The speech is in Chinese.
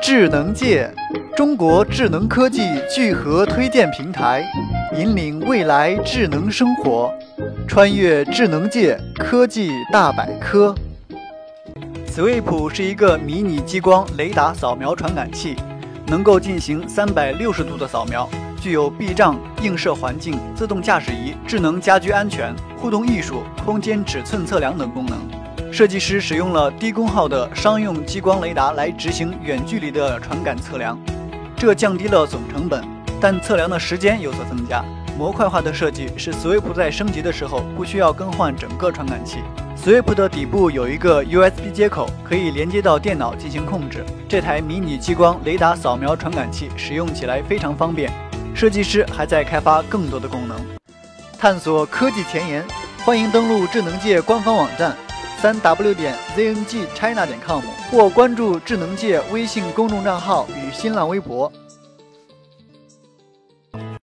智能界，中国智能科技聚合推荐平台，引领未来智能生活，穿越智能界科技大百科。Sweep 是一个迷你激光雷达扫描传感器，能够进行三百六十度的扫描，具有避障、映射环境、自动驾驶仪、智能家居安全、互动艺术、空间尺寸测量等功能。设计师使用了低功耗的商用激光雷达来执行远距离的传感测量，这降低了总成本，但测量的时间有所增加。模块化的设计使 Sweep 在升级的时候不需要更换整个传感器。Sweep 的底部有一个 USB 接口，可以连接到电脑进行控制。这台迷你激光雷达扫描传感器使用起来非常方便。设计师还在开发更多的功能。探索科技前沿，欢迎登录智能界官方网站。三 w 点 zngchina 点 com 或关注智能界微信公众账号与新浪微博。